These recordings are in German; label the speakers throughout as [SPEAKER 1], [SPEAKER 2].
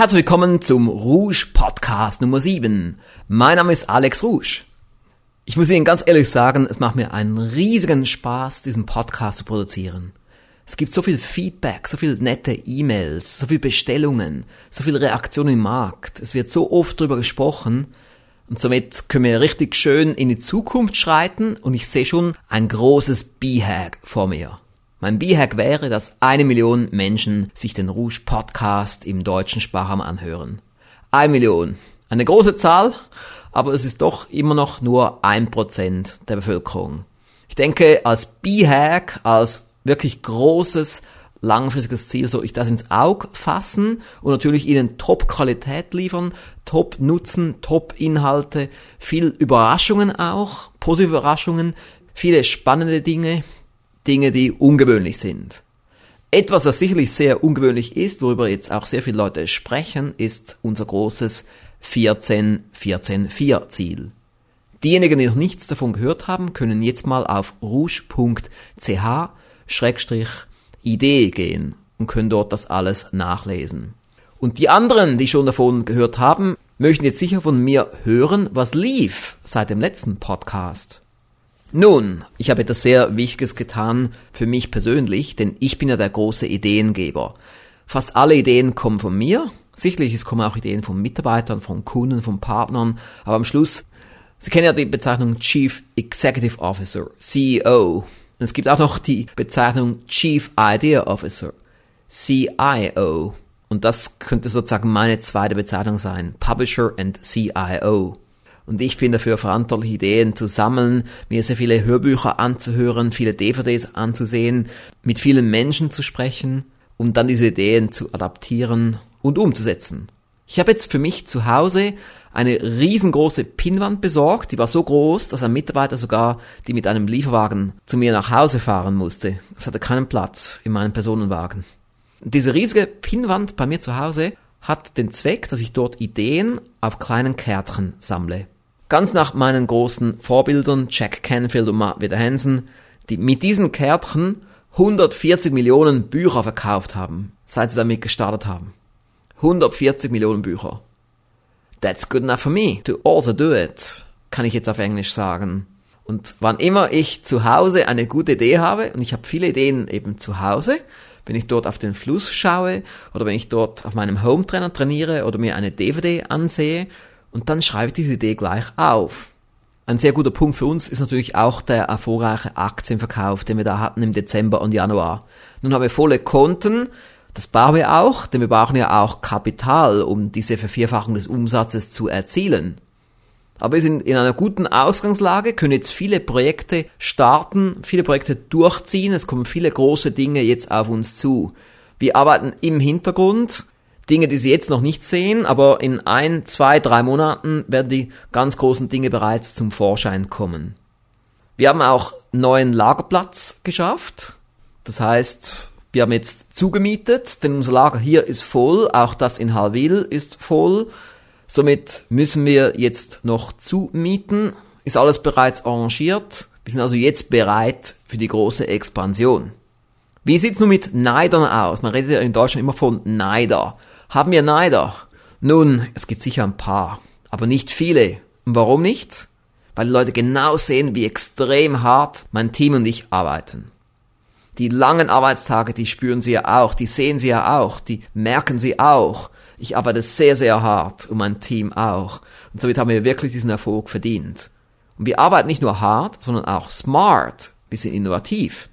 [SPEAKER 1] Herzlich willkommen zum Rouge Podcast Nummer 7. Mein Name ist Alex Rouge. Ich muss Ihnen ganz ehrlich sagen, es macht mir einen riesigen Spaß, diesen Podcast zu produzieren. Es gibt so viel Feedback, so viel nette E-Mails, so viel Bestellungen, so viel Reaktionen im Markt. Es wird so oft darüber gesprochen und somit können wir richtig schön in die Zukunft schreiten und ich sehe schon ein großes B-Hack vor mir. Mein B-Hack wäre, dass eine Million Menschen sich den Rouge Podcast im deutschen Sprachraum anhören. Eine Million. Eine große Zahl, aber es ist doch immer noch nur ein Prozent der Bevölkerung. Ich denke, als B-Hack, als wirklich großes, langfristiges Ziel soll ich das ins Auge fassen und natürlich ihnen Top-Qualität liefern, Top-Nutzen, Top-Inhalte, viel Überraschungen auch, positive Überraschungen, viele spannende Dinge, Dinge, die ungewöhnlich sind. Etwas, das sicherlich sehr ungewöhnlich ist, worüber jetzt auch sehr viele Leute sprechen, ist unser großes 14-14-4 Ziel. Diejenigen, die noch nichts davon gehört haben, können jetzt mal auf rouge.ch-idee gehen und können dort das alles nachlesen. Und die anderen, die schon davon gehört haben, möchten jetzt sicher von mir hören, was lief seit dem letzten Podcast. Nun, ich habe etwas sehr Wichtiges getan für mich persönlich, denn ich bin ja der große Ideengeber. Fast alle Ideen kommen von mir. Sicherlich, es kommen auch Ideen von Mitarbeitern, von Kunden, von Partnern. Aber am Schluss, Sie kennen ja die Bezeichnung Chief Executive Officer, CEO. Und es gibt auch noch die Bezeichnung Chief Idea Officer, CIO. Und das könnte sozusagen meine zweite Bezeichnung sein, Publisher and CIO. Und ich bin dafür verantwortlich, Ideen zu sammeln, mir sehr viele Hörbücher anzuhören, viele DVDs anzusehen, mit vielen Menschen zu sprechen und dann diese Ideen zu adaptieren und umzusetzen. Ich habe jetzt für mich zu Hause eine riesengroße Pinnwand besorgt, die war so groß, dass ein Mitarbeiter sogar die mit einem Lieferwagen zu mir nach Hause fahren musste. Es hatte keinen Platz in meinem Personenwagen. Diese riesige Pinnwand bei mir zu Hause hat den Zweck, dass ich dort Ideen auf kleinen Kärtchen sammle. Ganz nach meinen großen Vorbildern Jack Canfield und Mark Wieder Hansen, die mit diesen Kärtchen 140 Millionen Bücher verkauft haben, seit sie damit gestartet haben. 140 Millionen Bücher. That's good enough for me to also do it, kann ich jetzt auf Englisch sagen. Und wann immer ich zu Hause eine gute Idee habe, und ich habe viele Ideen eben zu Hause, wenn ich dort auf den Fluss schaue oder wenn ich dort auf meinem Home Trainer trainiere oder mir eine DVD ansehe und dann schreibe ich diese Idee gleich auf. Ein sehr guter Punkt für uns ist natürlich auch der erfolgreiche Aktienverkauf, den wir da hatten im Dezember und Januar. Nun haben wir volle Konten, das brauchen wir auch, denn wir brauchen ja auch Kapital, um diese Vervierfachung des Umsatzes zu erzielen. Aber wir sind in einer guten Ausgangslage, können jetzt viele Projekte starten, viele Projekte durchziehen, es kommen viele große Dinge jetzt auf uns zu. Wir arbeiten im Hintergrund, Dinge, die Sie jetzt noch nicht sehen, aber in ein, zwei, drei Monaten werden die ganz großen Dinge bereits zum Vorschein kommen. Wir haben auch neuen Lagerplatz geschafft. Das heißt, wir haben jetzt zugemietet, denn unser Lager hier ist voll, auch das in Halwil ist voll. Somit müssen wir jetzt noch zumieten. Ist alles bereits arrangiert. Wir sind also jetzt bereit für die große Expansion. Wie sieht's nun mit Neidern aus? Man redet ja in Deutschland immer von Neider. Haben wir Neider? Nun, es gibt sicher ein paar, aber nicht viele. Und warum nicht? Weil die Leute genau sehen, wie extrem hart mein Team und ich arbeiten. Die langen Arbeitstage, die spüren sie ja auch, die sehen sie ja auch, die merken sie auch. Ich arbeite sehr, sehr hart und mein Team auch. Und somit haben wir wirklich diesen Erfolg verdient. Und wir arbeiten nicht nur hart, sondern auch smart. Wir sind innovativ.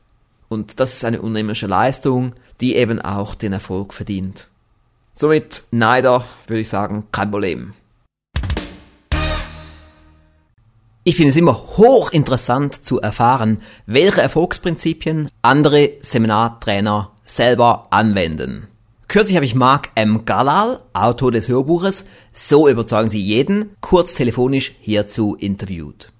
[SPEAKER 1] Und das ist eine unnehmerische Leistung, die eben auch den Erfolg verdient. Somit Neider würde ich sagen, kein Problem. Ich finde es immer hochinteressant zu erfahren, welche Erfolgsprinzipien andere Seminartrainer selber anwenden. Kürzlich habe ich Mark M. Galal, Autor des Hörbuches So überzeugen Sie jeden, kurz telefonisch hierzu interviewt.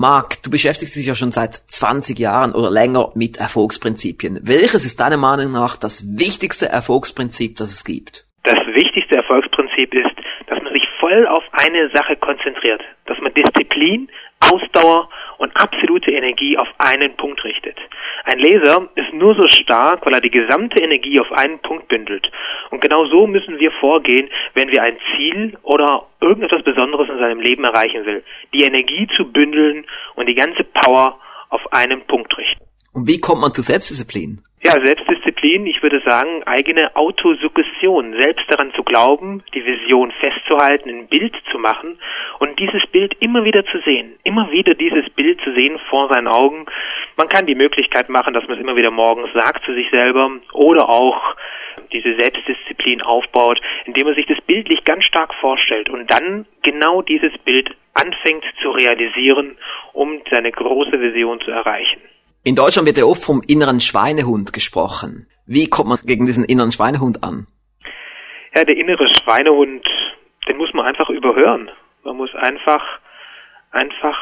[SPEAKER 1] Marc, du beschäftigst dich ja schon seit 20 Jahren oder länger mit Erfolgsprinzipien. Welches ist deiner Meinung nach das wichtigste Erfolgsprinzip, das es gibt?
[SPEAKER 2] Das wichtigste Erfolgsprinzip ist, dass man sich voll auf eine Sache konzentriert, dass man Disziplin, Ausdauer und absolute Energie auf einen Punkt richtet. Ein Laser ist nur so stark, weil er die gesamte Energie auf einen Punkt bündelt. Und genau so müssen wir vorgehen, wenn wir ein Ziel oder irgendetwas Besonderes in seinem Leben erreichen will. Die Energie zu bündeln und die ganze Power auf einen Punkt richten.
[SPEAKER 1] Und wie kommt man zu Selbstdisziplin?
[SPEAKER 2] Ja, Selbstdisziplin, ich würde sagen, eigene Autosuggestion, selbst daran zu glauben, die Vision festzuhalten, ein Bild zu machen und dieses Bild immer wieder zu sehen, immer wieder dieses Bild zu sehen vor seinen Augen. Man kann die Möglichkeit machen, dass man es immer wieder morgens sagt zu sich selber oder auch diese Selbstdisziplin aufbaut, indem man sich das bildlich ganz stark vorstellt und dann genau dieses Bild anfängt zu realisieren, um seine große Vision zu erreichen.
[SPEAKER 1] In Deutschland wird ja oft vom inneren Schweinehund gesprochen. Wie kommt man gegen diesen inneren Schweinehund an?
[SPEAKER 2] Ja, der innere Schweinehund, den muss man einfach überhören. Man muss einfach, einfach,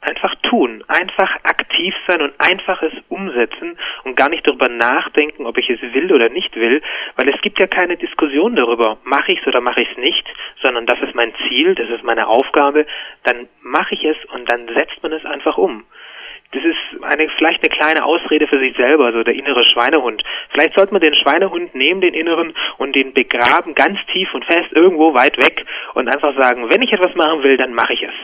[SPEAKER 2] einfach tun, einfach aktiv sein und einfach es umsetzen und gar nicht darüber nachdenken, ob ich es will oder nicht will, weil es gibt ja keine Diskussion darüber, mache ich es oder mache ich es nicht, sondern das ist mein Ziel, das ist meine Aufgabe, dann mache ich es und dann setzt man es einfach um das ist eine, vielleicht eine kleine Ausrede für sich selber, so der innere Schweinehund. Vielleicht sollte man den Schweinehund nehmen, den inneren, und den begraben ganz tief und fest irgendwo weit weg und einfach sagen, wenn ich etwas machen will, dann mache ich es.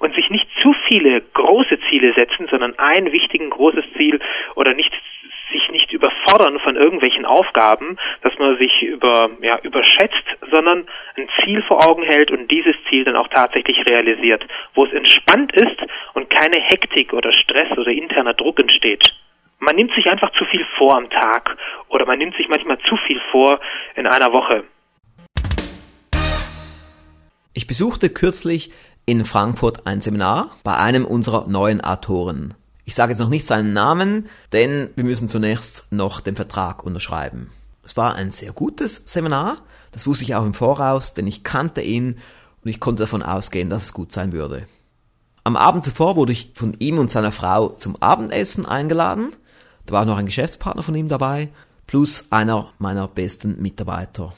[SPEAKER 2] Und sich nicht zu viele große Ziele setzen, sondern ein wichtigen großes Ziel oder nicht sich nicht überfordern von irgendwelchen Aufgaben, dass man sich über, ja, überschätzt, sondern ein Ziel vor Augen hält und dieses Ziel dann auch tatsächlich realisiert, wo es entspannt ist und keine Hektik oder Stress oder interner Druck entsteht. Man nimmt sich einfach zu viel vor am Tag oder man nimmt sich manchmal zu viel vor in einer Woche.
[SPEAKER 1] Ich besuchte kürzlich in Frankfurt ein Seminar bei einem unserer neuen Autoren. Ich sage jetzt noch nicht seinen Namen, denn wir müssen zunächst noch den Vertrag unterschreiben. Es war ein sehr gutes Seminar, das wusste ich auch im Voraus, denn ich kannte ihn und ich konnte davon ausgehen, dass es gut sein würde. Am Abend zuvor wurde ich von ihm und seiner Frau zum Abendessen eingeladen. Da war noch ein Geschäftspartner von ihm dabei, plus einer meiner besten Mitarbeiter.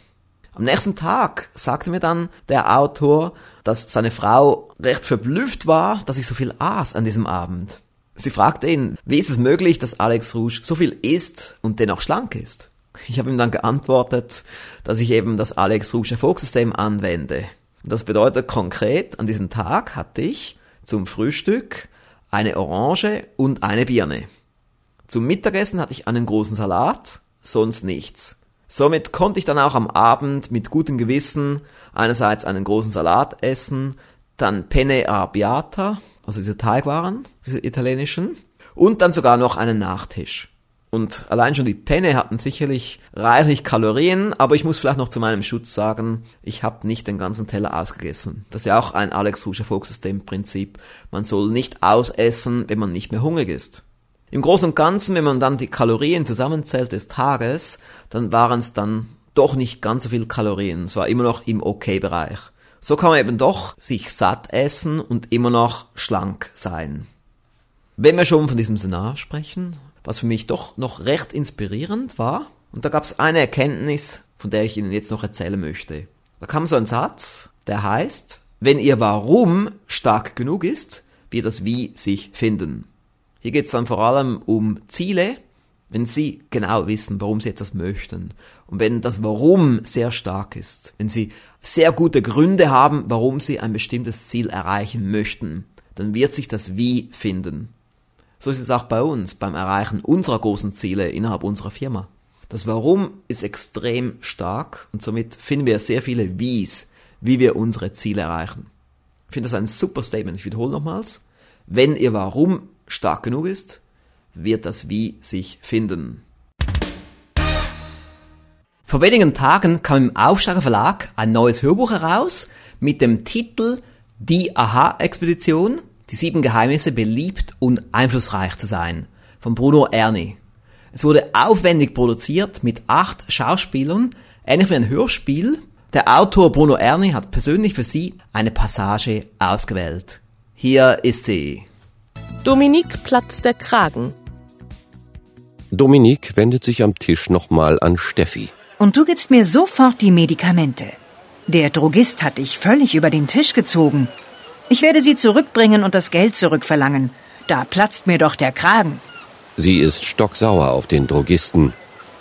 [SPEAKER 1] Am nächsten Tag sagte mir dann der Autor, dass seine Frau recht verblüfft war, dass ich so viel aß an diesem Abend. Sie fragte ihn, wie ist es möglich, dass Alex Rouge so viel isst und dennoch schlank ist? Ich habe ihm dann geantwortet, dass ich eben das Alex Rouge Erfolgssystem anwende. Das bedeutet konkret, an diesem Tag hatte ich zum Frühstück eine Orange und eine Birne. Zum Mittagessen hatte ich einen großen Salat, sonst nichts. Somit konnte ich dann auch am Abend mit gutem Gewissen einerseits einen großen Salat essen, dann Penne Arrabbiata, also diese Teigwaren, diese italienischen, und dann sogar noch einen Nachtisch. Und allein schon die Penne hatten sicherlich reichlich Kalorien, aber ich muss vielleicht noch zu meinem Schutz sagen, ich habe nicht den ganzen Teller ausgegessen. Das ist ja auch ein Alex Ruscher Volkssystem-Prinzip. Man soll nicht ausessen, wenn man nicht mehr hungrig ist. Im Großen und Ganzen, wenn man dann die Kalorien zusammenzählt des Tages, dann waren es dann doch nicht ganz so viel Kalorien. Es war immer noch im Okay-Bereich. So kann man eben doch sich satt essen und immer noch schlank sein. Wenn wir schon von diesem Seminar sprechen, was für mich doch noch recht inspirierend war, und da gab es eine Erkenntnis, von der ich Ihnen jetzt noch erzählen möchte. Da kam so ein Satz, der heißt, wenn Ihr Warum stark genug ist, wird das Wie sich finden. Hier geht es dann vor allem um Ziele, wenn Sie genau wissen, warum Sie etwas möchten und wenn das Warum sehr stark ist, wenn Sie sehr gute Gründe haben, warum Sie ein bestimmtes Ziel erreichen möchten, dann wird sich das Wie finden. So ist es auch bei uns beim Erreichen unserer großen Ziele innerhalb unserer Firma. Das Warum ist extrem stark und somit finden wir sehr viele Wies, wie wir unsere Ziele erreichen. Ich finde das ein super Statement. Ich wiederhole nochmals. Wenn Ihr Warum stark genug ist, wird das Wie sich finden. Vor wenigen Tagen kam im Aufsteiger Verlag ein neues Hörbuch heraus mit dem Titel Die Aha-Expedition, die sieben Geheimnisse beliebt und einflussreich zu sein, von Bruno Erni. Es wurde aufwendig produziert mit acht Schauspielern, ähnlich wie ein Hörspiel. Der Autor Bruno Erni hat persönlich für sie eine Passage ausgewählt. Hier ist sie.
[SPEAKER 3] Dominique platzt der Kragen.
[SPEAKER 4] Dominique wendet sich am Tisch nochmal an Steffi.
[SPEAKER 5] Und du gibst mir sofort die Medikamente. Der Drogist hat dich völlig über den Tisch gezogen. Ich werde sie zurückbringen und das Geld zurückverlangen. Da platzt mir doch der Kragen.
[SPEAKER 4] Sie ist stocksauer auf den Drogisten.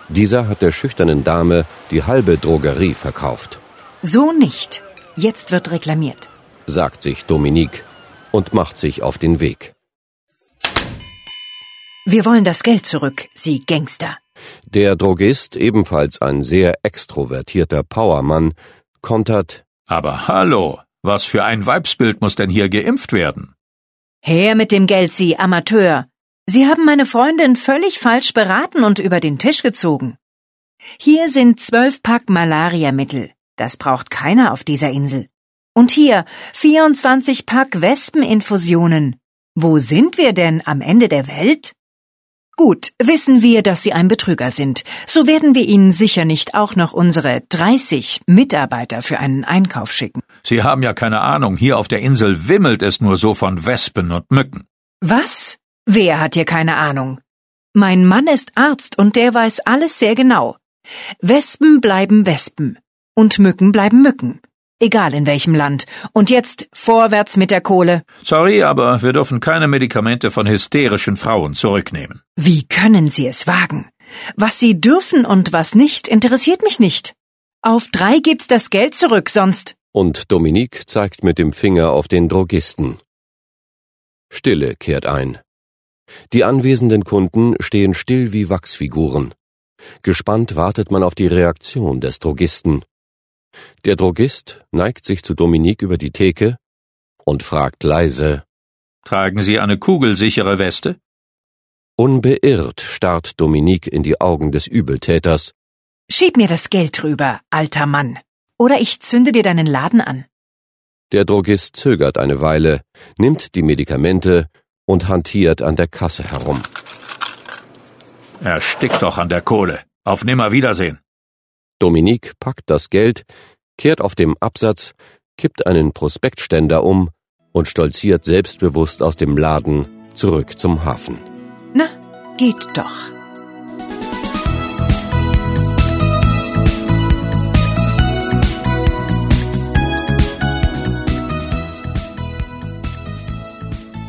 [SPEAKER 4] Dieser hat der schüchternen Dame die halbe Drogerie verkauft.
[SPEAKER 5] So nicht. Jetzt wird reklamiert.
[SPEAKER 4] sagt sich Dominique und macht sich auf den Weg.
[SPEAKER 5] Wir wollen das Geld zurück, Sie Gangster.
[SPEAKER 4] Der Drogist, ebenfalls ein sehr extrovertierter Powermann, kontert
[SPEAKER 6] Aber hallo, was für ein Weibsbild muss denn hier geimpft werden?
[SPEAKER 5] Her mit dem Geld, Sie Amateur. Sie haben meine Freundin völlig falsch beraten und über den Tisch gezogen. Hier sind zwölf Pack Malariamittel. Das braucht keiner auf dieser Insel. Und hier 24 Pack Wespeninfusionen. Wo sind wir denn am Ende der Welt? Gut, wissen wir, dass Sie ein Betrüger sind. So werden wir Ihnen sicher nicht auch noch unsere 30 Mitarbeiter für einen Einkauf schicken.
[SPEAKER 6] Sie haben ja keine Ahnung, hier auf der Insel wimmelt es nur so von Wespen und Mücken.
[SPEAKER 5] Was? Wer hat hier keine Ahnung? Mein Mann ist Arzt und der weiß alles sehr genau. Wespen bleiben Wespen und Mücken bleiben Mücken. Egal in welchem Land. Und jetzt vorwärts mit der Kohle.
[SPEAKER 6] Sorry, aber wir dürfen keine Medikamente von hysterischen Frauen zurücknehmen.
[SPEAKER 5] Wie können Sie es wagen? Was Sie dürfen und was nicht, interessiert mich nicht. Auf drei gibt's das Geld zurück, sonst.
[SPEAKER 4] und Dominique zeigt mit dem Finger auf den Drogisten. Stille kehrt ein. Die anwesenden Kunden stehen still wie Wachsfiguren. Gespannt wartet man auf die Reaktion des Drogisten. Der Drogist neigt sich zu Dominique über die Theke und fragt leise,
[SPEAKER 6] Tragen Sie eine kugelsichere Weste?
[SPEAKER 4] unbeirrt starrt Dominique in die Augen des Übeltäters,
[SPEAKER 5] Schieb mir das Geld rüber, alter Mann. Oder ich zünde dir deinen Laden an.
[SPEAKER 4] Der Drogist zögert eine Weile, nimmt die Medikamente und hantiert an der Kasse herum.
[SPEAKER 6] Erstickt doch an der Kohle. Auf Nimmerwiedersehen.
[SPEAKER 4] Dominique packt das Geld, kehrt auf dem Absatz, kippt einen Prospektständer um und stolziert selbstbewusst aus dem Laden zurück zum Hafen.
[SPEAKER 5] Na, geht doch.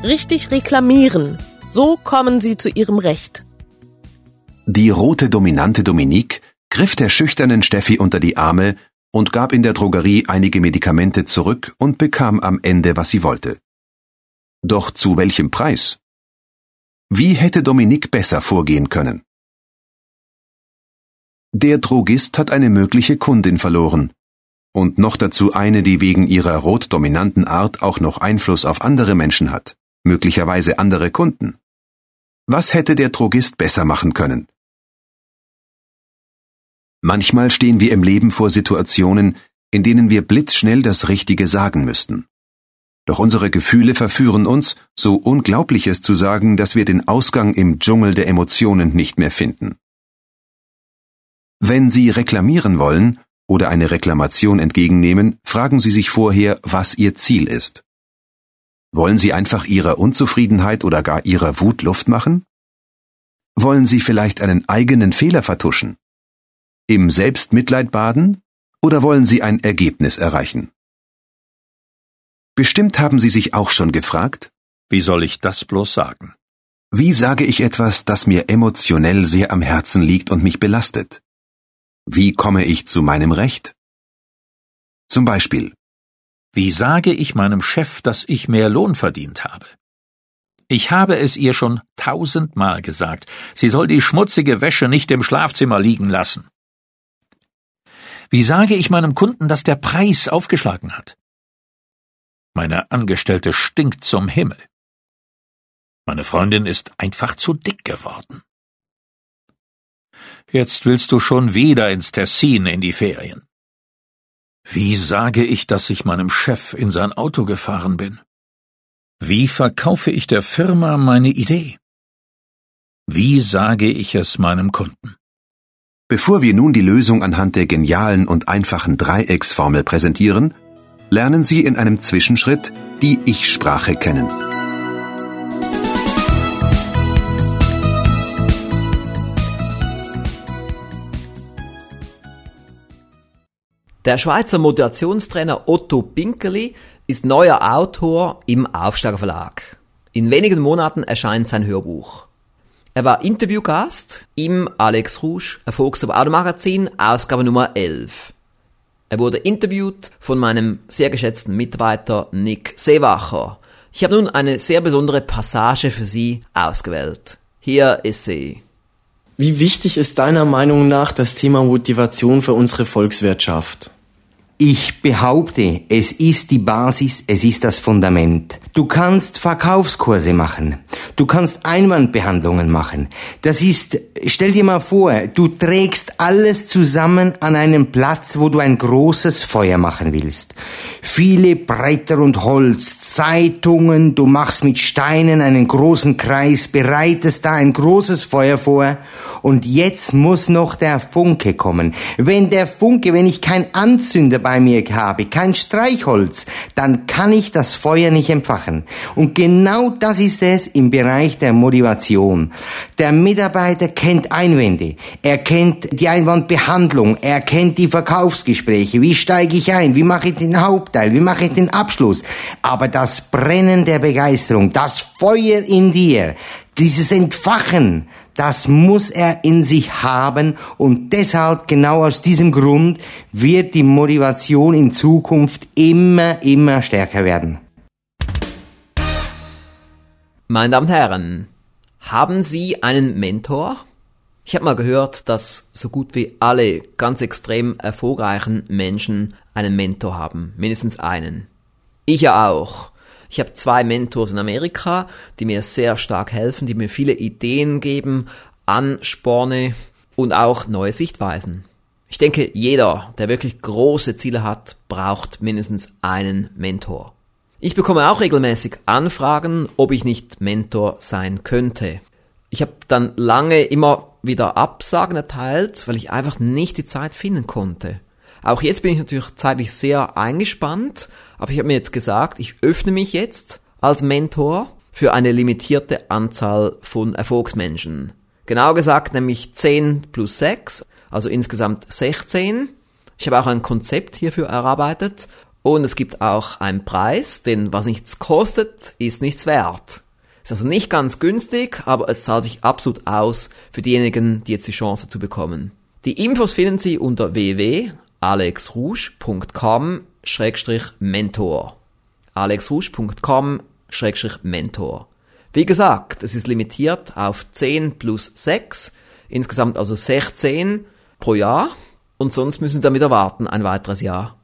[SPEAKER 3] Richtig reklamieren. So kommen sie zu ihrem Recht.
[SPEAKER 7] Die rote dominante Dominique griff der schüchternen Steffi unter die Arme und gab in der Drogerie einige Medikamente zurück und bekam am Ende, was sie wollte. Doch zu welchem Preis? Wie hätte Dominique besser vorgehen können? Der Drogist hat eine mögliche Kundin verloren. Und noch dazu eine, die wegen ihrer rot-dominanten Art auch noch Einfluss auf andere Menschen hat, möglicherweise andere Kunden. Was hätte der Drogist besser machen können? Manchmal stehen wir im Leben vor Situationen, in denen wir blitzschnell das Richtige sagen müssten. Doch unsere Gefühle verführen uns, so Unglaubliches zu sagen, dass wir den Ausgang im Dschungel der Emotionen nicht mehr finden. Wenn Sie reklamieren wollen oder eine Reklamation entgegennehmen, fragen Sie sich vorher, was Ihr Ziel ist. Wollen Sie einfach Ihrer Unzufriedenheit oder gar Ihrer Wut Luft machen? Wollen Sie vielleicht einen eigenen Fehler vertuschen? Im Selbstmitleid baden? Oder wollen Sie ein Ergebnis erreichen? Bestimmt haben Sie sich auch schon gefragt,
[SPEAKER 6] Wie soll ich das bloß sagen?
[SPEAKER 7] wie sage ich etwas, das mir emotionell sehr am Herzen liegt und mich belastet? Wie komme ich zu meinem Recht? Zum Beispiel,
[SPEAKER 6] Wie sage ich meinem Chef, dass ich mehr Lohn verdient habe? Ich habe es ihr schon tausendmal gesagt. Sie soll die schmutzige Wäsche nicht im Schlafzimmer liegen lassen. Wie sage ich meinem Kunden, dass der Preis aufgeschlagen hat? Meine Angestellte stinkt zum Himmel. Meine Freundin ist einfach zu dick geworden. Jetzt willst du schon wieder ins Tessin in die Ferien. Wie sage ich, dass ich meinem Chef in sein Auto gefahren bin? Wie verkaufe ich der Firma meine Idee? Wie sage ich es meinem Kunden?
[SPEAKER 7] Bevor wir nun die Lösung anhand der genialen und einfachen Dreiecksformel präsentieren, lernen Sie in einem Zwischenschritt die Ich-Sprache kennen.
[SPEAKER 1] Der Schweizer Motivationstrainer Otto Pinkeli ist neuer Autor im Aufsteiger Verlag. In wenigen Monaten erscheint sein Hörbuch. Er war Interviewgast im Alex Rouge Erfolgsstop Automagazin, Ausgabe Nummer 11. Er wurde interviewt von meinem sehr geschätzten Mitarbeiter Nick Seewacher. Ich habe nun eine sehr besondere Passage für Sie ausgewählt. Hier ist sie.
[SPEAKER 8] Wie wichtig ist deiner Meinung nach das Thema Motivation für unsere Volkswirtschaft?
[SPEAKER 9] Ich behaupte, es ist die Basis, es ist das Fundament. Du kannst Verkaufskurse machen. Du kannst Einwandbehandlungen machen. Das ist, stell dir mal vor, du trägst alles zusammen an einen Platz, wo du ein großes Feuer machen willst. Viele Bretter und Holz, Zeitungen, du machst mit Steinen einen großen Kreis, bereitest da ein großes Feuer vor und jetzt muss noch der Funke kommen. Wenn der Funke, wenn ich kein Anzünder bei mir habe, kein Streichholz, dann kann ich das Feuer nicht entfachen. Und genau das ist es im Bereich der Motivation. Der Mitarbeiter kennt Einwände, er kennt die Einwandbehandlung, er kennt die Verkaufsgespräche, wie steige ich ein, wie mache ich den Hauptteil, wie mache ich den Abschluss. Aber das Brennen der Begeisterung, das Feuer in dir, dieses Entfachen, das muss er in sich haben und deshalb, genau aus diesem Grund, wird die Motivation in Zukunft immer, immer stärker werden.
[SPEAKER 1] Meine Damen und Herren, haben Sie einen Mentor? Ich habe mal gehört, dass so gut wie alle ganz extrem erfolgreichen Menschen einen Mentor haben, mindestens einen. Ich ja auch. Ich habe zwei Mentors in Amerika, die mir sehr stark helfen, die mir viele Ideen geben, Ansporne und auch neue Sichtweisen. Ich denke, jeder, der wirklich große Ziele hat, braucht mindestens einen Mentor. Ich bekomme auch regelmäßig Anfragen, ob ich nicht Mentor sein könnte. Ich habe dann lange immer wieder Absagen erteilt, weil ich einfach nicht die Zeit finden konnte. Auch jetzt bin ich natürlich zeitlich sehr eingespannt, aber ich habe mir jetzt gesagt, ich öffne mich jetzt als Mentor für eine limitierte Anzahl von Erfolgsmenschen. Genau gesagt nämlich 10 plus 6, also insgesamt 16. Ich habe auch ein Konzept hierfür erarbeitet und es gibt auch einen Preis, denn was nichts kostet, ist nichts wert. Ist also nicht ganz günstig, aber es zahlt sich absolut aus für diejenigen, die jetzt die Chance zu bekommen. Die Infos finden Sie unter www alexrouge.com-mentor. alexrouge.com-mentor. Wie gesagt, es ist limitiert auf 10 plus 6, insgesamt also 16 pro Jahr und sonst müssen Sie damit erwarten ein weiteres Jahr.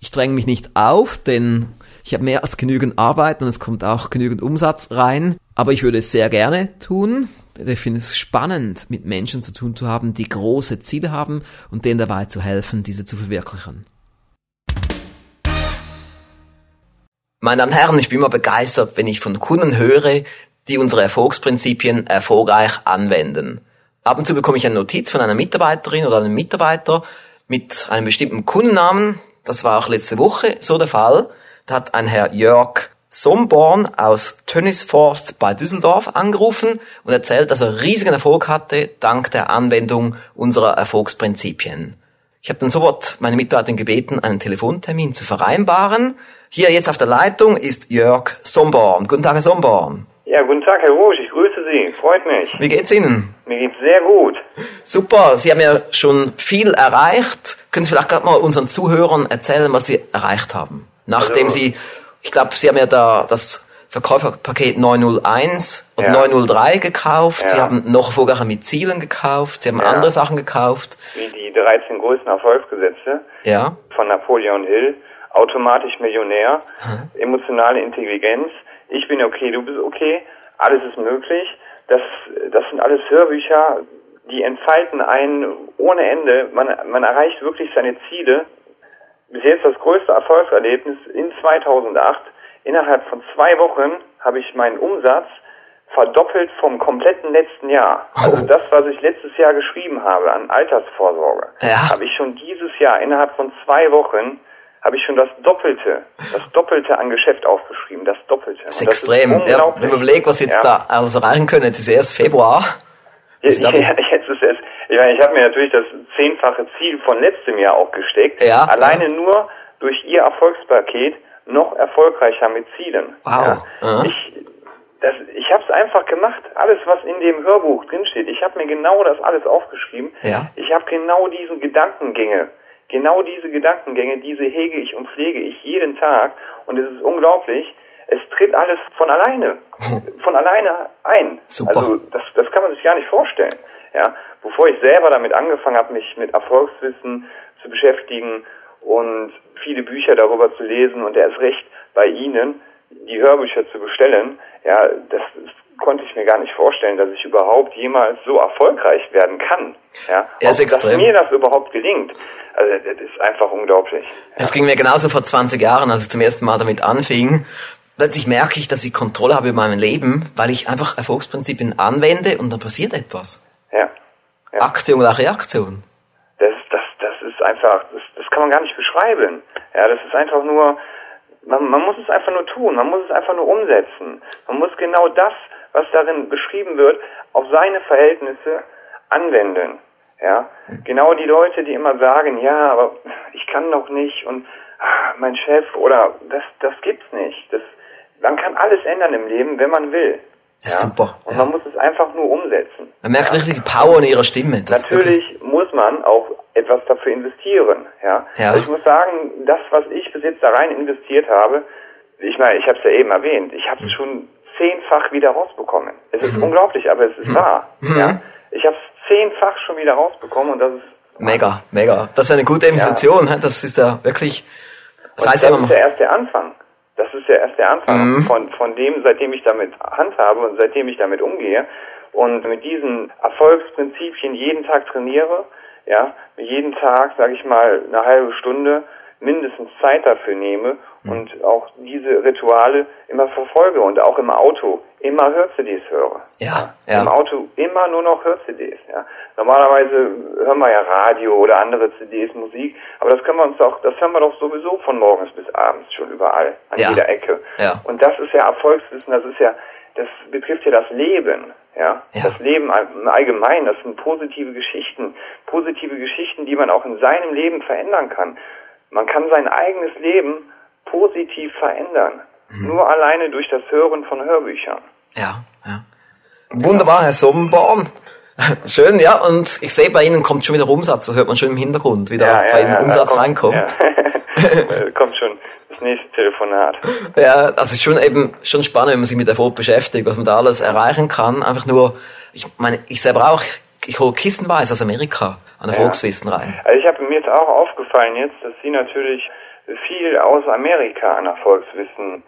[SPEAKER 1] Ich dränge mich nicht auf, denn ich habe mehr als genügend Arbeit und es kommt auch genügend Umsatz rein, aber ich würde es sehr gerne tun, ich finde es spannend, mit Menschen zu tun zu haben, die große Ziele haben und denen dabei zu helfen, diese zu verwirklichen. Meine Damen und Herren, ich bin immer begeistert, wenn ich von Kunden höre, die unsere Erfolgsprinzipien erfolgreich anwenden. Ab und zu bekomme ich eine Notiz von einer Mitarbeiterin oder einem Mitarbeiter mit einem bestimmten Kundennamen. Das war auch letzte Woche so der Fall. Da hat ein Herr Jörg Somborn aus Tönnisforst bei Düsseldorf angerufen und erzählt, dass er riesigen Erfolg hatte dank der Anwendung unserer Erfolgsprinzipien. Ich habe dann sofort meine Mitarbeiterin gebeten, einen Telefontermin zu vereinbaren. Hier jetzt auf der Leitung ist Jörg Somborn. Guten Tag, Herr Somborn.
[SPEAKER 10] Ja, guten Tag, Herr Rouge. Ich grüße Sie. Freut mich.
[SPEAKER 1] Wie geht's Ihnen?
[SPEAKER 10] Mir geht's sehr gut.
[SPEAKER 1] Super. Sie haben ja schon viel erreicht. Können Sie vielleicht gerade mal unseren Zuhörern erzählen, was Sie erreicht haben? Nachdem also, Sie ich glaube, Sie haben ja da das Verkäuferpaket 901 und ja. 903 gekauft. Ja. Sie haben noch Vorgänger mit Zielen gekauft. Sie haben ja. andere Sachen gekauft.
[SPEAKER 10] Wie die 13 größten Erfolgsgesetze
[SPEAKER 1] ja.
[SPEAKER 10] von Napoleon Hill. Automatisch Millionär. Emotionale Intelligenz. Ich bin okay, du bist okay. Alles ist möglich. Das, das sind alles Hörbücher, die entfalten einen ohne Ende. Man, man erreicht wirklich seine Ziele bis jetzt das größte Erfolgserlebnis in 2008. Innerhalb von zwei Wochen habe ich meinen Umsatz verdoppelt vom kompletten letzten Jahr. Also das, was ich letztes Jahr geschrieben habe an Altersvorsorge,
[SPEAKER 1] ja.
[SPEAKER 10] habe ich schon dieses Jahr innerhalb von zwei Wochen habe ich schon das Doppelte, das Doppelte an Geschäft aufgeschrieben, das Doppelte.
[SPEAKER 1] Das ist extrem. Ist ja, wenn man überlegt, was jetzt ja. da alles erreichen können, jetzt ist erst Februar.
[SPEAKER 10] Ja, ja, jetzt ist erst ich meine, ich habe mir natürlich das zehnfache Ziel von letztem Jahr auch gesteckt.
[SPEAKER 1] Ja.
[SPEAKER 10] Alleine nur durch Ihr Erfolgspaket noch erfolgreicher mit Zielen.
[SPEAKER 1] Wow.
[SPEAKER 10] Ich, das, ich habe es einfach gemacht. Alles, was in dem Hörbuch drinsteht, ich habe mir genau das alles aufgeschrieben.
[SPEAKER 1] Ja.
[SPEAKER 10] Ich habe genau diese Gedankengänge, genau diese Gedankengänge, diese hege ich und pflege ich jeden Tag. Und es ist unglaublich. Es tritt alles von alleine, von alleine ein.
[SPEAKER 1] Super.
[SPEAKER 10] Also das, das kann man sich gar nicht vorstellen. Ja, bevor ich selber damit angefangen habe, mich mit Erfolgswissen zu beschäftigen und viele Bücher darüber zu lesen und erst recht bei Ihnen die Hörbücher zu bestellen, ja, das konnte ich mir gar nicht vorstellen, dass ich überhaupt jemals so erfolgreich werden kann. Ja,
[SPEAKER 1] Er ist
[SPEAKER 10] Auch, dass
[SPEAKER 1] extrem.
[SPEAKER 10] mir das überhaupt gelingt. Also das ist einfach unglaublich.
[SPEAKER 1] Es ging mir genauso vor 20 Jahren, als ich zum ersten Mal damit anfing. Plötzlich merke ich, dass ich Kontrolle habe über mein Leben, weil ich einfach Erfolgsprinzipien anwende und dann passiert etwas.
[SPEAKER 10] Ja. Ja.
[SPEAKER 1] Aktion oder Reaktion.
[SPEAKER 10] Das, das, das ist einfach, das, das kann man gar nicht beschreiben. Ja, das ist einfach nur, man, man muss es einfach nur tun, man muss es einfach nur umsetzen. Man muss genau das, was darin beschrieben wird, auf seine Verhältnisse anwenden. Ja, genau die Leute, die immer sagen, ja, aber ich kann doch nicht und ah, mein Chef oder das, das gibt's nicht. Das, man kann alles ändern im Leben, wenn man will.
[SPEAKER 1] Das ist super.
[SPEAKER 10] Und man muss es einfach nur umsetzen.
[SPEAKER 1] Man merkt richtig die Power in ihrer Stimme. Das
[SPEAKER 10] Natürlich muss man auch etwas dafür investieren. Ja?
[SPEAKER 1] Ja.
[SPEAKER 10] Also ich muss sagen, das, was ich bis jetzt da rein investiert habe, ich meine, ich habe es ja eben erwähnt, ich habe es schon zehnfach wieder rausbekommen. Es ist unglaublich, aber es ist wahr.
[SPEAKER 1] Mhm.
[SPEAKER 10] Ja? Ich habe es zehnfach schon wieder rausbekommen und das ist
[SPEAKER 1] Mega, mega. Das ist eine gute Investition. hä? Das ist ja wirklich, das heißt
[SPEAKER 10] das
[SPEAKER 1] immer
[SPEAKER 10] ist ja erst der Anfang. Das ist ja erst der Anfang
[SPEAKER 1] Mhm.
[SPEAKER 10] von, von dem, seitdem ich damit handhabe und seitdem ich damit umgehe und mit diesen Erfolgsprinzipien jeden Tag trainiere, ja, jeden Tag, sage ich mal, eine halbe Stunde mindestens Zeit dafür nehme
[SPEAKER 1] Mhm.
[SPEAKER 10] und auch diese Rituale immer verfolge und auch im Auto immer Hör-CDs höre.
[SPEAKER 1] Ja,
[SPEAKER 10] Im
[SPEAKER 1] ja.
[SPEAKER 10] Auto immer nur noch Hör-CDs. Ja. Normalerweise hören wir ja Radio oder andere CDs, Musik, aber das können wir uns doch, das hören wir doch sowieso von morgens bis abends schon überall, an
[SPEAKER 1] Ja.
[SPEAKER 10] jeder Ecke.
[SPEAKER 1] Ja.
[SPEAKER 10] Und das ist ja Erfolgswissen, das ist ja, das betrifft ja das Leben. Ja,
[SPEAKER 1] Ja.
[SPEAKER 10] das Leben im Allgemeinen, das sind positive Geschichten, positive Geschichten, die man auch in seinem Leben verändern kann. Man kann sein eigenes Leben positiv verändern,
[SPEAKER 1] Mhm.
[SPEAKER 10] nur alleine durch das Hören von Hörbüchern.
[SPEAKER 1] Ja, ja. Wunderbar, Herr Sommerborn. Schön, ja, und ich sehe, bei Ihnen kommt schon wieder Umsatz, das hört man schon im Hintergrund, wie da bei Ihnen Umsatz
[SPEAKER 10] kommt,
[SPEAKER 1] reinkommt.
[SPEAKER 10] Ja. kommt schon das nächste Telefonat.
[SPEAKER 1] Ja, das ist schon eben schon spannend, wenn man sich mit Erfolg beschäftigt, was man da alles erreichen kann. Einfach nur, ich meine, ich selber auch, ich hole kistenweise aus Amerika an Erfolgswissen rein.
[SPEAKER 10] Also ich habe mir jetzt auch aufgefallen jetzt, dass Sie natürlich viel aus Amerika an Erfolgswissen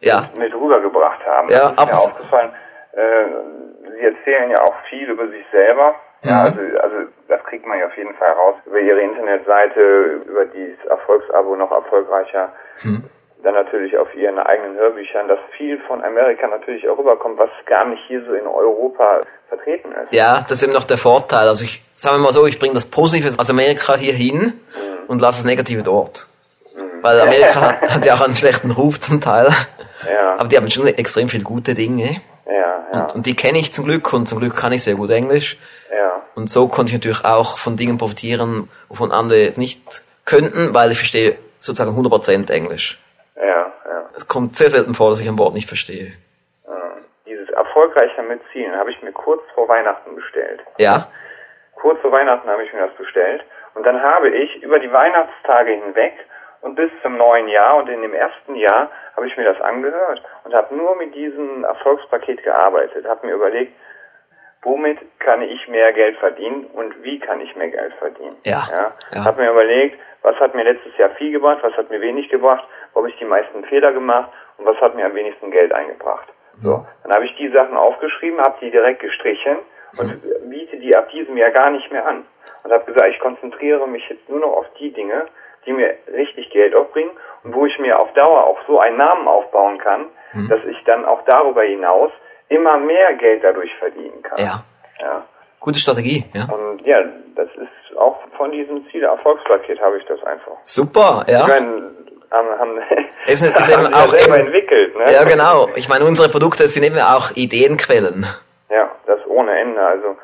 [SPEAKER 1] Ja,
[SPEAKER 10] mit rübergebracht haben.
[SPEAKER 1] Ja,
[SPEAKER 10] das ist mir aufgefallen. Äh, Sie erzählen ja auch viel über sich selber. Ja, also, also das kriegt man ja auf jeden Fall raus über Ihre Internetseite, über dieses Erfolgsabo noch erfolgreicher.
[SPEAKER 1] Hm.
[SPEAKER 10] Dann natürlich auf Ihren eigenen Hörbüchern, dass viel von Amerika natürlich auch rüberkommt, was gar nicht hier so in Europa vertreten ist.
[SPEAKER 1] ja, das ist eben noch der Vorteil. Also ich, sagen wir mal so, ich bringe das Positive aus Amerika hier hin und lasse das Negative dort. Weil Amerika hat, hat ja auch einen schlechten Ruf zum Teil.
[SPEAKER 10] Ja,
[SPEAKER 1] Aber die haben schon extrem viele gute Dinge.
[SPEAKER 10] ja, ja,
[SPEAKER 1] Und, und die kenne ich zum Glück und zum Glück kann ich sehr gut Englisch.
[SPEAKER 10] ja.
[SPEAKER 1] Und so konnte ich natürlich auch von Dingen profitieren, wovon andere nicht könnten, weil ich verstehe sozusagen 100% Englisch.
[SPEAKER 10] Ja, ja.
[SPEAKER 1] Es kommt sehr selten vor, dass ich ein Wort nicht verstehe.
[SPEAKER 10] Dieses erfolgreicher mit Zielen habe ich mir kurz vor Weihnachten bestellt.
[SPEAKER 1] Ja?
[SPEAKER 10] Kurz vor Weihnachten habe ich mir das bestellt. Und dann habe ich über die Weihnachtstage hinweg und bis zum neuen Jahr und in dem ersten Jahr habe ich mir das angehört und habe nur mit diesem Erfolgspaket gearbeitet, habe mir überlegt, womit kann ich mehr Geld verdienen und wie kann ich mehr Geld verdienen.
[SPEAKER 1] Ja,
[SPEAKER 10] ja.
[SPEAKER 1] ja.
[SPEAKER 10] Habe mir überlegt, was hat mir letztes Jahr viel gebracht, was hat mir wenig gebracht, wo habe ich die meisten Fehler gemacht und was hat mir am wenigsten Geld eingebracht. So, dann habe ich die Sachen aufgeschrieben, habe die direkt gestrichen und biete die ab diesem Jahr gar nicht mehr an. Und habe gesagt, ich konzentriere mich jetzt nur noch auf die Dinge, die mir richtig Geld aufbringen und wo ich mir auf Dauer auch so einen Namen aufbauen kann, dass ich dann auch darüber hinaus immer mehr Geld dadurch verdienen kann.
[SPEAKER 1] Ja.
[SPEAKER 10] ja.
[SPEAKER 1] Gute Strategie, ja.
[SPEAKER 10] Und ja, das ist auch von diesem Ziel Erfolgspaket habe ich das einfach.
[SPEAKER 1] Super,
[SPEAKER 10] Ich
[SPEAKER 1] ja.
[SPEAKER 10] meine, haben, haben,
[SPEAKER 1] Ist, ist eben
[SPEAKER 10] haben ja
[SPEAKER 1] auch eben,
[SPEAKER 10] entwickelt, ne?
[SPEAKER 1] ja genau. Ich meine, unsere Produkte sind eben auch Ideenquellen.
[SPEAKER 10] Ja, das ohne Ende. Also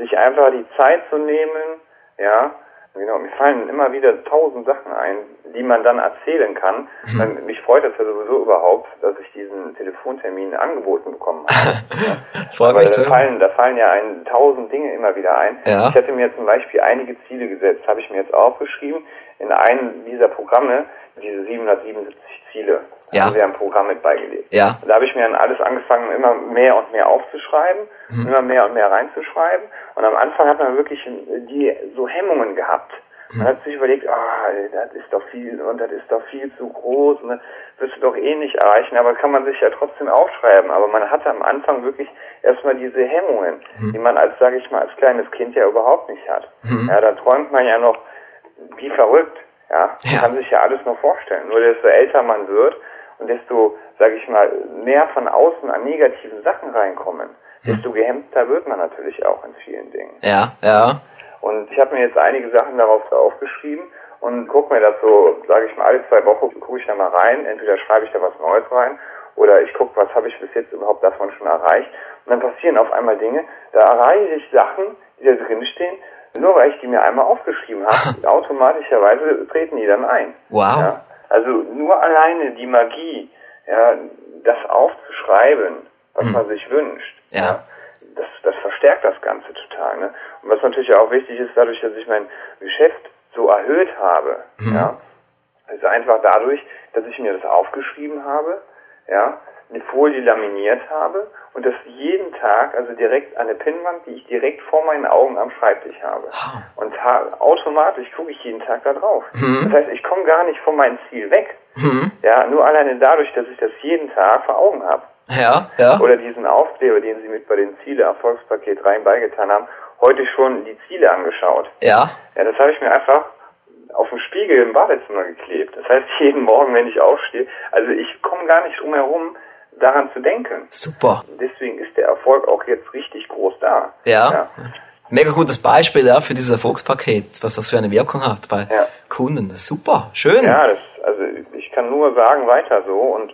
[SPEAKER 10] sich einfach die Zeit zu nehmen, ja, Genau, mir fallen immer wieder tausend Sachen ein, die man dann erzählen kann. Mhm. Mich freut das ja sowieso überhaupt, dass ich diesen Telefontermin angeboten bekommen habe.
[SPEAKER 1] Freut mich
[SPEAKER 10] da fallen, da fallen ja ein tausend Dinge immer wieder ein.
[SPEAKER 1] Ja.
[SPEAKER 10] Ich hätte mir zum Beispiel einige Ziele gesetzt, habe ich mir jetzt aufgeschrieben. In einem dieser Programme, diese 777 Ziele,
[SPEAKER 1] ja.
[SPEAKER 10] haben wir ein Programm mit beigelegt.
[SPEAKER 1] Ja.
[SPEAKER 10] Da habe ich mir dann alles angefangen, immer mehr und mehr aufzuschreiben, mhm. immer mehr und mehr reinzuschreiben. Und am Anfang hat man wirklich die so Hemmungen gehabt. Man hat sich überlegt, ah, das ist doch viel und das ist doch viel zu groß und das wirst du doch eh nicht erreichen, aber kann man sich ja trotzdem aufschreiben. Aber man hatte am Anfang wirklich erstmal diese Hemmungen, mhm. die man als, sage ich mal, als kleines Kind ja überhaupt nicht hat. Mhm. Ja, da träumt man ja noch wie verrückt. Ja, man kann sich ja alles noch vorstellen. Nur desto älter man wird und desto, sage ich mal, mehr von außen an negativen Sachen reinkommen, mhm. desto gehemmter wird man natürlich auch in vielen Dingen.
[SPEAKER 1] Ja, ja.
[SPEAKER 10] Und ich habe mir jetzt einige Sachen darauf aufgeschrieben und gucke mir das so, sage ich mal, alle zwei Wochen gucke ich da mal rein. Entweder schreibe ich da was Neues rein oder ich gucke, was habe ich bis jetzt überhaupt davon schon erreicht. Und dann passieren auf einmal Dinge, da erreiche ich Sachen, die da drin stehen, nur weil ich die mir einmal aufgeschrieben habe, automatischerweise treten die dann ein.
[SPEAKER 1] Wow.
[SPEAKER 10] Ja, also nur alleine die Magie, ja, das aufzuschreiben, was hm. man sich wünscht.
[SPEAKER 1] Ja. ja
[SPEAKER 10] das, das verstärkt das Ganze total. Ne? Und was natürlich auch wichtig ist, dadurch, dass ich mein Geschäft so erhöht habe, mhm. ja, ist einfach dadurch, dass ich mir das aufgeschrieben habe, ja, eine Folie laminiert habe und das jeden Tag, also direkt an der Pinnwand, die ich direkt vor meinen Augen am Schreibtisch habe. Und automatisch gucke ich jeden Tag da drauf. Mhm. Das heißt, ich komme gar nicht von meinem Ziel weg. Mhm. Ja, nur alleine dadurch, dass ich das jeden Tag vor Augen habe.
[SPEAKER 1] Ja, ja.
[SPEAKER 10] Oder diesen Aufkleber, den Sie mit bei den Ziele-Erfolgspaket rein beigetan haben, heute schon die Ziele angeschaut.
[SPEAKER 1] Ja.
[SPEAKER 10] Ja, das habe ich mir einfach auf dem Spiegel im Badezimmer geklebt. Das heißt, jeden Morgen, wenn ich aufstehe, also ich komme gar nicht drum herum, daran zu denken.
[SPEAKER 1] Super.
[SPEAKER 10] Deswegen ist der Erfolg auch jetzt richtig groß da.
[SPEAKER 1] Ja. ja. Mega gutes Beispiel ja, für dieses Erfolgspaket, was das für eine Wirkung hat bei ja. Kunden. Super, schön.
[SPEAKER 10] Ja, das, also ich kann nur sagen, weiter so und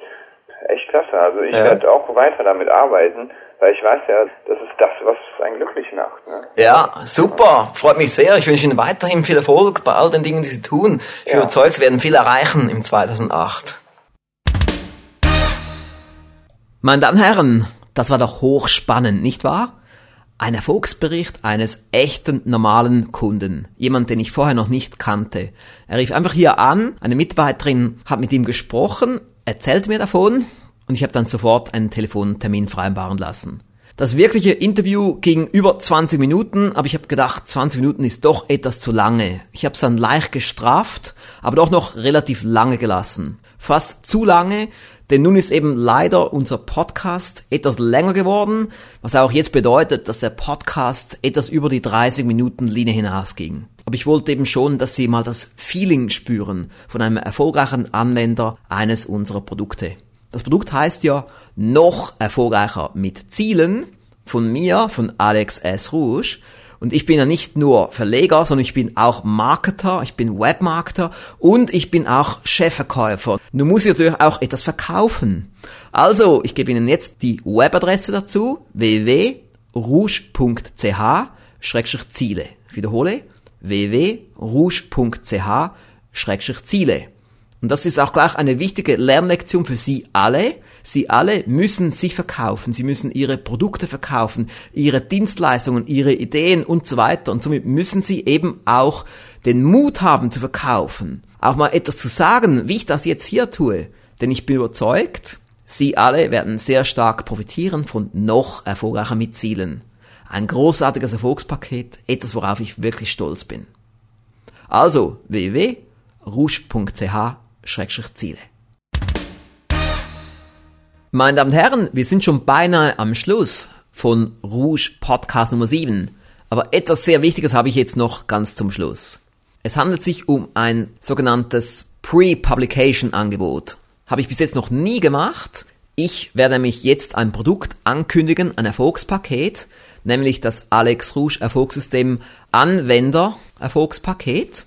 [SPEAKER 10] echt klasse. Also ich ja. werde auch weiter damit arbeiten, weil ich weiß ja, das ist das, was einen glücklich macht. Ne?
[SPEAKER 1] Ja, super. Freut mich sehr. Ich wünsche Ihnen weiterhin viel Erfolg bei all den Dingen, die Sie tun. Ich ja. überzeugt, Sie werden viel erreichen im 2008. Meine Damen und Herren, das war doch hochspannend, nicht wahr? Ein Erfolgsbericht eines echten normalen Kunden. Jemand, den ich vorher noch nicht kannte. Er rief einfach hier an, eine Mitarbeiterin hat mit ihm gesprochen, erzählt mir davon und ich habe dann sofort einen Telefontermin vereinbaren lassen. Das wirkliche Interview ging über 20 Minuten, aber ich habe gedacht, 20 Minuten ist doch etwas zu lange. Ich habe es dann leicht gestraft, aber doch noch relativ lange gelassen. Fast zu lange, denn nun ist eben leider unser Podcast etwas länger geworden, was auch jetzt bedeutet, dass der Podcast etwas über die 30 Minuten Linie hinausging. Aber ich wollte eben schon, dass Sie mal das Feeling spüren von einem erfolgreichen Anwender eines unserer Produkte. Das Produkt heißt ja noch erfolgreicher mit Zielen von mir, von Alex S. Rouge. Und ich bin ja nicht nur Verleger, sondern ich bin auch Marketer, ich bin Webmarketer und ich bin auch Chefverkäufer. Nun muss ich natürlich auch etwas verkaufen. Also, ich gebe Ihnen jetzt die Webadresse dazu, www.rouge.ch-ziele. Ich wiederhole, www.rouge.ch-ziele. Und das ist auch gleich eine wichtige Lernlektion für Sie alle. Sie alle müssen sich verkaufen. Sie müssen Ihre Produkte verkaufen, Ihre Dienstleistungen, Ihre Ideen und so weiter. Und somit müssen Sie eben auch den Mut haben zu verkaufen. Auch mal etwas zu sagen, wie ich das jetzt hier tue. Denn ich bin überzeugt, Sie alle werden sehr stark profitieren von noch erfolgreicher Mitzielen. Ein großartiges Erfolgspaket, etwas, worauf ich wirklich stolz bin. Also www.rouge.ch-ziele. Meine Damen und Herren, wir sind schon beinahe am Schluss von Rouge Podcast Nummer 7. Aber etwas sehr Wichtiges habe ich jetzt noch ganz zum Schluss. Es handelt sich um ein sogenanntes Pre-Publication Angebot. Habe ich bis jetzt noch nie gemacht. Ich werde nämlich jetzt ein Produkt ankündigen, ein Erfolgspaket, nämlich das Alex Rouge Erfolgssystem Anwender Erfolgspaket.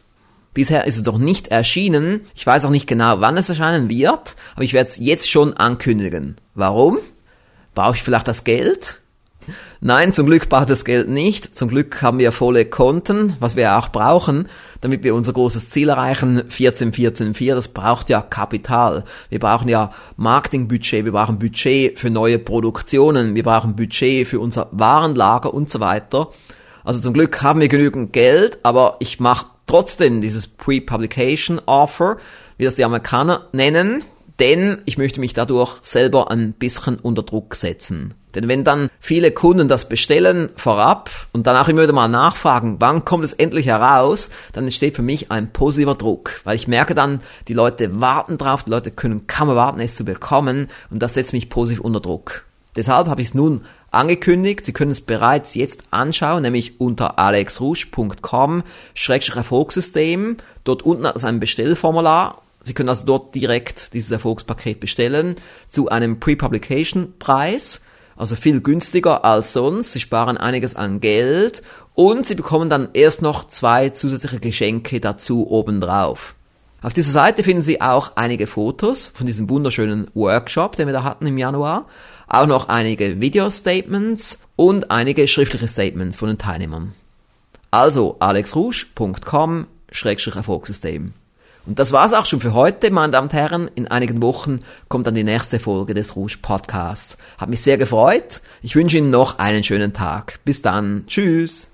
[SPEAKER 1] Bisher ist es doch nicht erschienen. Ich weiß auch nicht genau, wann es erscheinen wird, aber ich werde es jetzt schon ankündigen. Warum? Brauche ich vielleicht das Geld? Nein, zum Glück braucht das Geld nicht. Zum Glück haben wir volle Konten, was wir auch brauchen, damit wir unser großes Ziel erreichen. 14, 14, 4, das braucht ja Kapital. Wir brauchen ja Marketingbudget, wir brauchen Budget für neue Produktionen, wir brauchen Budget für unser Warenlager und so weiter. Also zum Glück haben wir genügend Geld, aber ich mache trotzdem dieses Pre-Publication Offer, wie das die Amerikaner nennen, denn ich möchte mich dadurch selber ein bisschen unter Druck setzen. Denn wenn dann viele Kunden das bestellen vorab und danach immer wieder mal nachfragen, wann kommt es endlich heraus, dann entsteht für mich ein positiver Druck, weil ich merke dann, die Leute warten drauf, die Leute können kaum erwarten, es zu bekommen und das setzt mich positiv unter Druck. Deshalb habe ich es nun angekündigt. Sie können es bereits jetzt anschauen, nämlich unter alexrusch.com-erfolgssystem. Dort unten hat es ein Bestellformular Sie können also dort direkt dieses Erfolgspaket bestellen zu einem Pre-Publication-Preis, also viel günstiger als sonst. Sie sparen einiges an Geld und Sie bekommen dann erst noch zwei zusätzliche Geschenke dazu obendrauf. Auf dieser Seite finden Sie auch einige Fotos von diesem wunderschönen Workshop, den wir da hatten im Januar, auch noch einige Video-Statements und einige schriftliche Statements von den Teilnehmern. Also alexrouge.com-erfolgssystem. Und das war's auch schon für heute, meine Damen und Herren. In einigen Wochen kommt dann die nächste Folge des Rouge Podcasts. Hat mich sehr gefreut. Ich wünsche Ihnen noch einen schönen Tag. Bis dann. Tschüss.